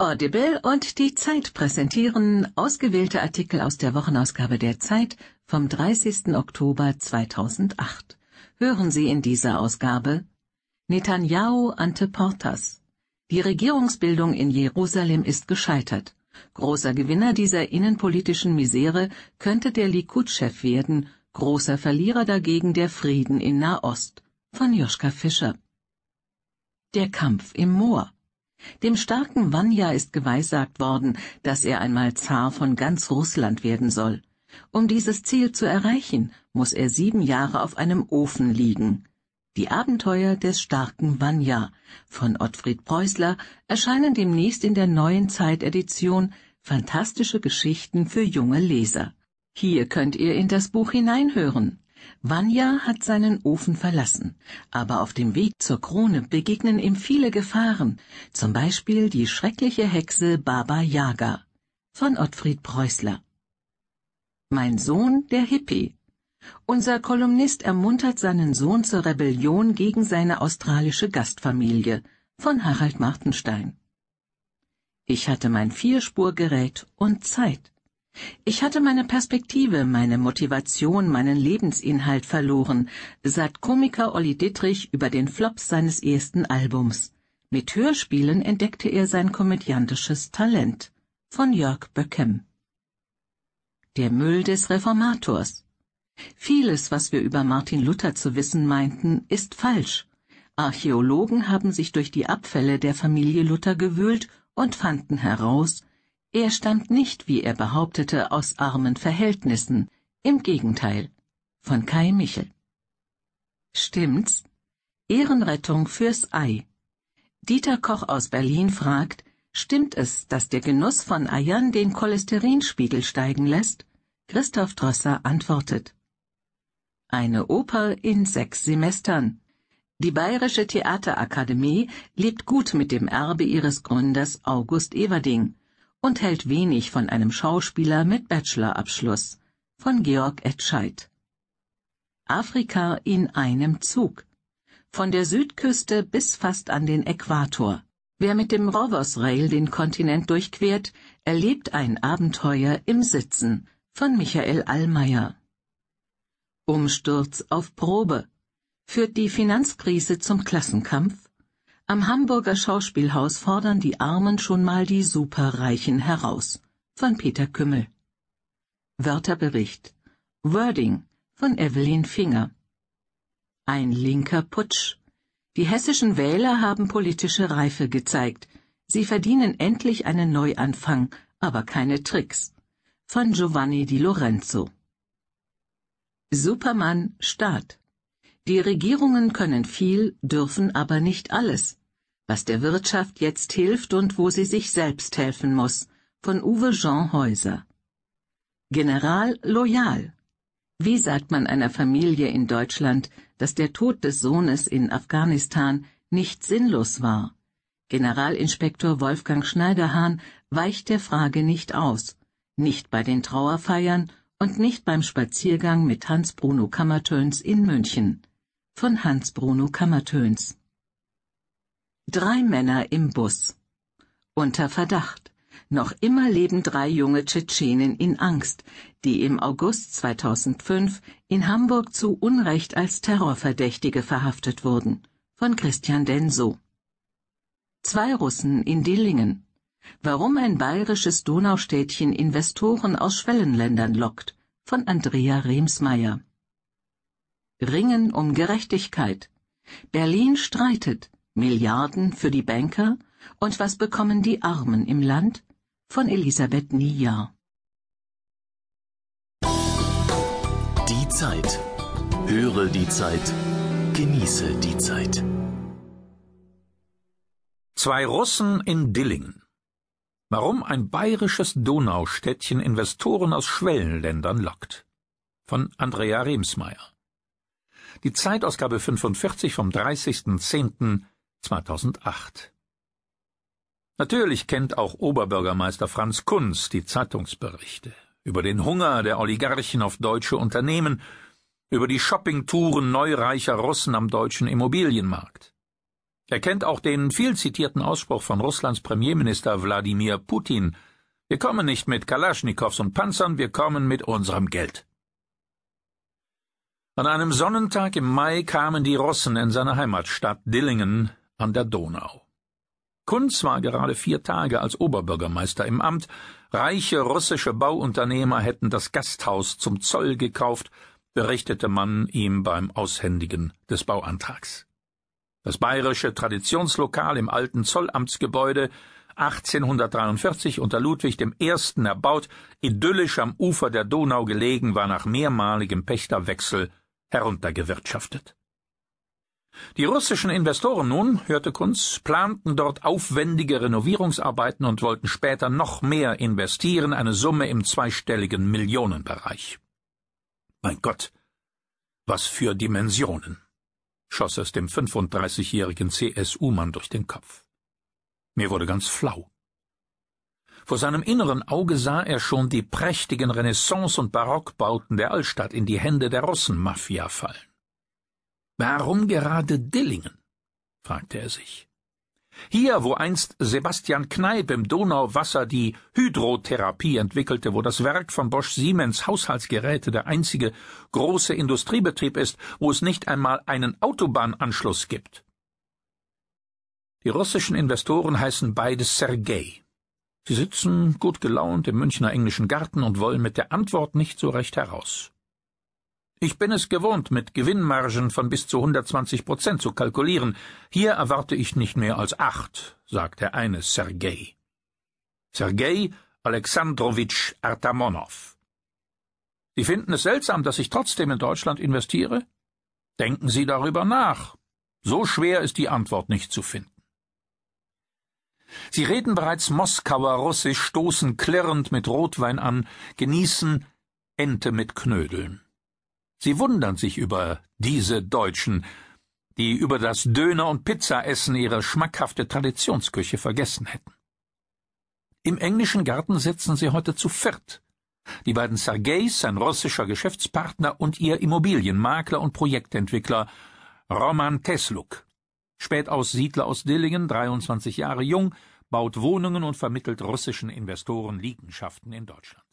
Audible und die Zeit präsentieren ausgewählte Artikel aus der Wochenausgabe der Zeit vom 30. Oktober 2008. Hören Sie in dieser Ausgabe Netanyahu ante Portas. Die Regierungsbildung in Jerusalem ist gescheitert. Großer Gewinner dieser innenpolitischen Misere könnte der Likud-Chef werden, großer Verlierer dagegen der Frieden in Nahost. Von Joschka Fischer. Der Kampf im Moor. Dem starken Vanya ist geweissagt worden, dass er einmal Zar von ganz Russland werden soll. Um dieses Ziel zu erreichen, muss er sieben Jahre auf einem Ofen liegen. Die Abenteuer des starken Vanya von Ottfried Preußler erscheinen demnächst in der neuen Zeitedition Fantastische Geschichten für junge Leser. Hier könnt ihr in das Buch hineinhören. Vanya hat seinen Ofen verlassen, aber auf dem Weg zur Krone begegnen ihm viele Gefahren, zum Beispiel die schreckliche Hexe Baba Yaga von Ottfried Preußler. Mein Sohn, der Hippie. Unser Kolumnist ermuntert seinen Sohn zur Rebellion gegen seine australische Gastfamilie von Harald Martenstein. Ich hatte mein Vierspurgerät und Zeit. Ich hatte meine Perspektive, meine Motivation, meinen Lebensinhalt verloren, sagt Komiker Olli Dittrich über den Flops seines ersten Albums. Mit Hörspielen entdeckte er sein komödiantisches Talent. Von Jörg Böckem. Der Müll des Reformators. Vieles, was wir über Martin Luther zu wissen meinten, ist falsch. Archäologen haben sich durch die Abfälle der Familie Luther gewühlt und fanden heraus, er stammt nicht, wie er behauptete, aus armen Verhältnissen, im Gegenteil. Von Kai Michel. Stimmt's? Ehrenrettung fürs Ei. Dieter Koch aus Berlin fragt, stimmt es, dass der Genuss von Eiern den Cholesterinspiegel steigen lässt? Christoph Drosser antwortet. Eine Oper in sechs Semestern. Die Bayerische Theaterakademie lebt gut mit dem Erbe ihres Gründers August Everding und hält wenig von einem Schauspieler mit Bachelorabschluss von Georg Etscheid. Afrika in einem Zug. Von der Südküste bis fast an den Äquator. Wer mit dem Rovers Rail den Kontinent durchquert, erlebt ein Abenteuer im Sitzen von Michael Allmeier. Umsturz auf Probe. Führt die Finanzkrise zum Klassenkampf? Am Hamburger Schauspielhaus fordern die Armen schon mal die Superreichen heraus. Von Peter Kümmel. Wörterbericht. Wording von Evelyn Finger. Ein linker Putsch. Die hessischen Wähler haben politische Reife gezeigt. Sie verdienen endlich einen Neuanfang, aber keine Tricks. Von Giovanni Di Lorenzo. Superman Staat. Die Regierungen können viel, dürfen aber nicht alles was der Wirtschaft jetzt hilft und wo sie sich selbst helfen muss, von Uwe Jean Häuser. General loyal. Wie sagt man einer Familie in Deutschland, dass der Tod des Sohnes in Afghanistan nicht sinnlos war? Generalinspektor Wolfgang Schneiderhahn weicht der Frage nicht aus, nicht bei den Trauerfeiern und nicht beim Spaziergang mit Hans Bruno Kammertöns in München. Von Hans Bruno Kammertöns. Drei Männer im Bus. Unter Verdacht. Noch immer leben drei junge Tschetschenen in Angst, die im August 2005 in Hamburg zu Unrecht als Terrorverdächtige verhaftet wurden. Von Christian Denso. Zwei Russen in Dillingen. Warum ein bayerisches Donaustädtchen Investoren aus Schwellenländern lockt. Von Andrea Remsmeier. Ringen um Gerechtigkeit. Berlin streitet. Milliarden für die Banker und was bekommen die Armen im Land? Von Elisabeth Nia. Die Zeit. Höre die Zeit. Genieße die Zeit. Zwei Russen in Dillingen. Warum ein bayerisches Donaustädtchen Investoren aus Schwellenländern lockt. Von Andrea Remsmeier. Die Zeitausgabe 45 vom 30.10. 2008. Natürlich kennt auch Oberbürgermeister Franz Kunz die Zeitungsberichte über den Hunger der Oligarchen auf deutsche Unternehmen, über die Shoppingtouren neureicher Russen am deutschen Immobilienmarkt. Er kennt auch den viel zitierten Ausspruch von Russlands Premierminister Wladimir Putin Wir kommen nicht mit Kalaschnikows und Panzern, wir kommen mit unserem Geld. An einem Sonnentag im Mai kamen die Russen in seine Heimatstadt Dillingen an der Donau. Kunz war gerade vier Tage als Oberbürgermeister im Amt, reiche russische Bauunternehmer hätten das Gasthaus zum Zoll gekauft, berichtete man ihm beim Aushändigen des Bauantrags. Das bayerische Traditionslokal im alten Zollamtsgebäude 1843 unter Ludwig I. erbaut, idyllisch am Ufer der Donau gelegen, war nach mehrmaligem Pächterwechsel heruntergewirtschaftet. Die russischen Investoren nun, hörte Kunz, planten dort aufwendige Renovierungsarbeiten und wollten später noch mehr investieren, eine Summe im zweistelligen Millionenbereich. Mein Gott, was für Dimensionen, schoss es dem 35-jährigen CSU-Mann durch den Kopf. Mir wurde ganz flau. Vor seinem inneren Auge sah er schon die prächtigen Renaissance- und Barockbauten der Altstadt in die Hände der Russenmafia fallen. Warum gerade Dillingen? fragte er sich. Hier, wo einst Sebastian Kneip im Donauwasser die Hydrotherapie entwickelte, wo das Werk von Bosch Siemens Haushaltsgeräte der einzige große Industriebetrieb ist, wo es nicht einmal einen Autobahnanschluss gibt. Die russischen Investoren heißen beide Sergei. Sie sitzen gut gelaunt im Münchner englischen Garten und wollen mit der Antwort nicht so recht heraus. Ich bin es gewohnt, mit Gewinnmargen von bis zu 120 Prozent zu kalkulieren. Hier erwarte ich nicht mehr als acht, sagt der eine Sergei. Sergei Alexandrowitsch Artamonow. Sie finden es seltsam, dass ich trotzdem in Deutschland investiere? Denken Sie darüber nach. So schwer ist die Antwort nicht zu finden. Sie reden bereits Moskauer Russisch, stoßen klirrend mit Rotwein an, genießen Ente mit Knödeln. Sie wundern sich über diese Deutschen, die über das Döner- und Pizzaessen ihre schmackhafte Traditionsküche vergessen hätten. Im englischen Garten sitzen sie heute zu viert. Die beiden Sergeis, sein russischer Geschäftspartner, und ihr Immobilienmakler und Projektentwickler Roman Tesluk. Spätaussiedler aus Dillingen, 23 Jahre jung, baut Wohnungen und vermittelt russischen Investoren Liegenschaften in Deutschland.